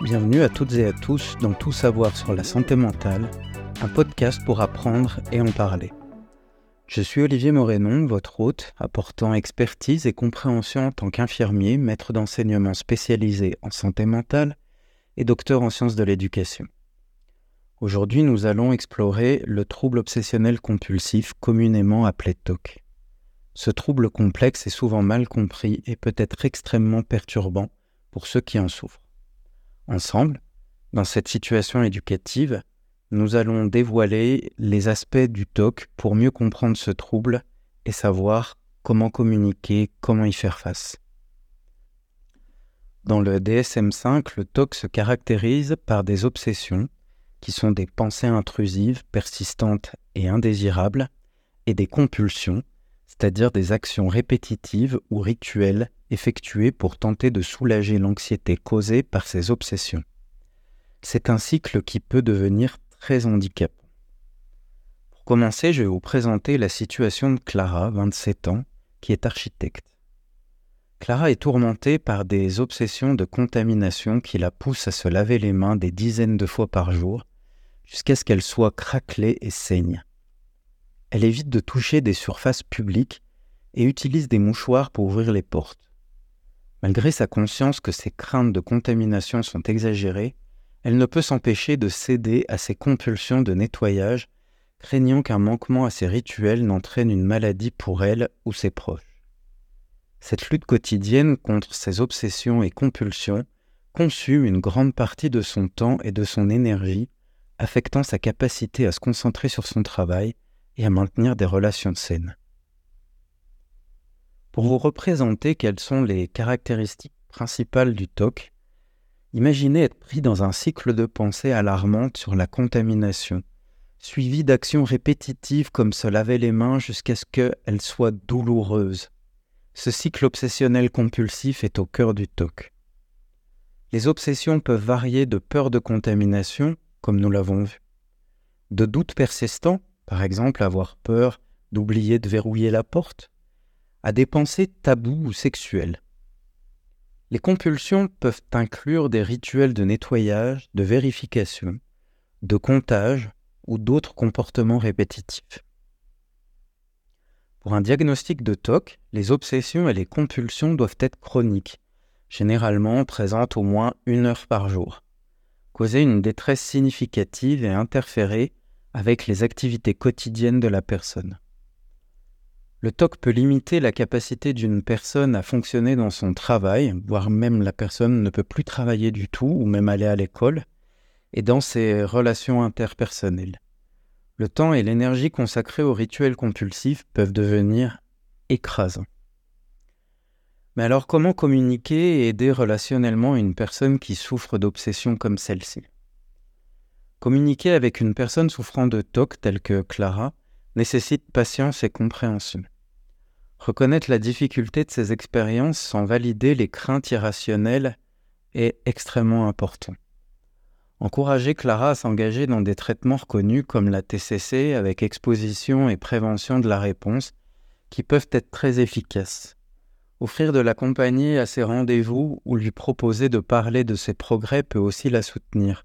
Bienvenue à toutes et à tous dans Tout savoir sur la santé mentale, un podcast pour apprendre et en parler. Je suis Olivier Morénon, votre hôte, apportant expertise et compréhension en tant qu'infirmier, maître d'enseignement spécialisé en santé mentale et docteur en sciences de l'éducation. Aujourd'hui, nous allons explorer le trouble obsessionnel compulsif communément appelé TOC. Ce trouble complexe est souvent mal compris et peut être extrêmement perturbant pour ceux qui en souffrent. Ensemble, dans cette situation éducative, nous allons dévoiler les aspects du TOC pour mieux comprendre ce trouble et savoir comment communiquer, comment y faire face. Dans le DSM5, le TOC se caractérise par des obsessions, qui sont des pensées intrusives, persistantes et indésirables, et des compulsions, c'est-à-dire des actions répétitives ou rituelles effectuées pour tenter de soulager l'anxiété causée par ces obsessions. C'est un cycle qui peut devenir très handicapant. Pour commencer, je vais vous présenter la situation de Clara, 27 ans, qui est architecte. Clara est tourmentée par des obsessions de contamination qui la poussent à se laver les mains des dizaines de fois par jour, jusqu'à ce qu'elle soit craquelée et saigne. Elle évite de toucher des surfaces publiques et utilise des mouchoirs pour ouvrir les portes. Malgré sa conscience que ses craintes de contamination sont exagérées, elle ne peut s'empêcher de céder à ses compulsions de nettoyage, craignant qu'un manquement à ses rituels n'entraîne une maladie pour elle ou ses proches. Cette lutte quotidienne contre ses obsessions et compulsions consume une grande partie de son temps et de son énergie, affectant sa capacité à se concentrer sur son travail et à maintenir des relations saines. Pour vous représenter quelles sont les caractéristiques principales du TOC, imaginez être pris dans un cycle de pensée alarmante sur la contamination, suivi d'actions répétitives comme se laver les mains jusqu'à ce qu'elles soient douloureuses. Ce cycle obsessionnel compulsif est au cœur du TOC. Les obsessions peuvent varier de peur de contamination, comme nous l'avons vu, de doutes persistants, par exemple avoir peur d'oublier de verrouiller la porte, à des pensées tabous ou sexuelles. Les compulsions peuvent inclure des rituels de nettoyage, de vérification, de comptage ou d'autres comportements répétitifs. Pour un diagnostic de TOC, les obsessions et les compulsions doivent être chroniques, généralement présentes au moins une heure par jour, causer une détresse significative et interférer avec les activités quotidiennes de la personne. Le TOC peut limiter la capacité d'une personne à fonctionner dans son travail, voire même la personne ne peut plus travailler du tout ou même aller à l'école, et dans ses relations interpersonnelles. Le temps et l'énergie consacrés aux rituels compulsifs peuvent devenir écrasants. Mais alors comment communiquer et aider relationnellement une personne qui souffre d'obsessions comme celle-ci? Communiquer avec une personne souffrant de TOC telle que Clara nécessite patience et compréhension. Reconnaître la difficulté de ces expériences sans valider les craintes irrationnelles est extrêmement important. Encourager Clara à s'engager dans des traitements reconnus comme la TCC avec exposition et prévention de la réponse qui peuvent être très efficaces. Offrir de la compagnie à ses rendez-vous ou lui proposer de parler de ses progrès peut aussi la soutenir.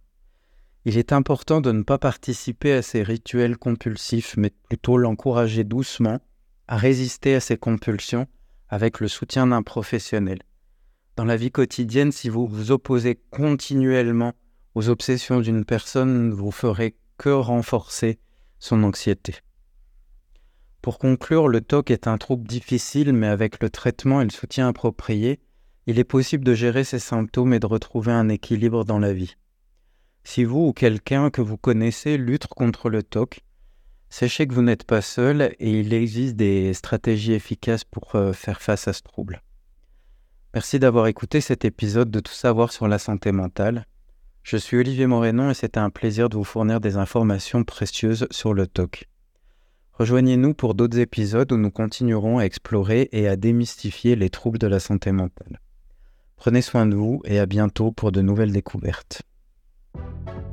Il est important de ne pas participer à ces rituels compulsifs, mais plutôt l'encourager doucement à résister à ces compulsions avec le soutien d'un professionnel. Dans la vie quotidienne, si vous vous opposez continuellement aux obsessions d'une personne, vous ferez que renforcer son anxiété. Pour conclure, le TOC est un trouble difficile, mais avec le traitement et le soutien approprié, il est possible de gérer ses symptômes et de retrouver un équilibre dans la vie. Si vous ou quelqu'un que vous connaissez lutte contre le TOC, sachez que vous n'êtes pas seul et il existe des stratégies efficaces pour euh, faire face à ce trouble. Merci d'avoir écouté cet épisode de Tout savoir sur la santé mentale. Je suis Olivier Morénon et c'était un plaisir de vous fournir des informations précieuses sur le TOC. Rejoignez-nous pour d'autres épisodes où nous continuerons à explorer et à démystifier les troubles de la santé mentale. Prenez soin de vous et à bientôt pour de nouvelles découvertes. Thank you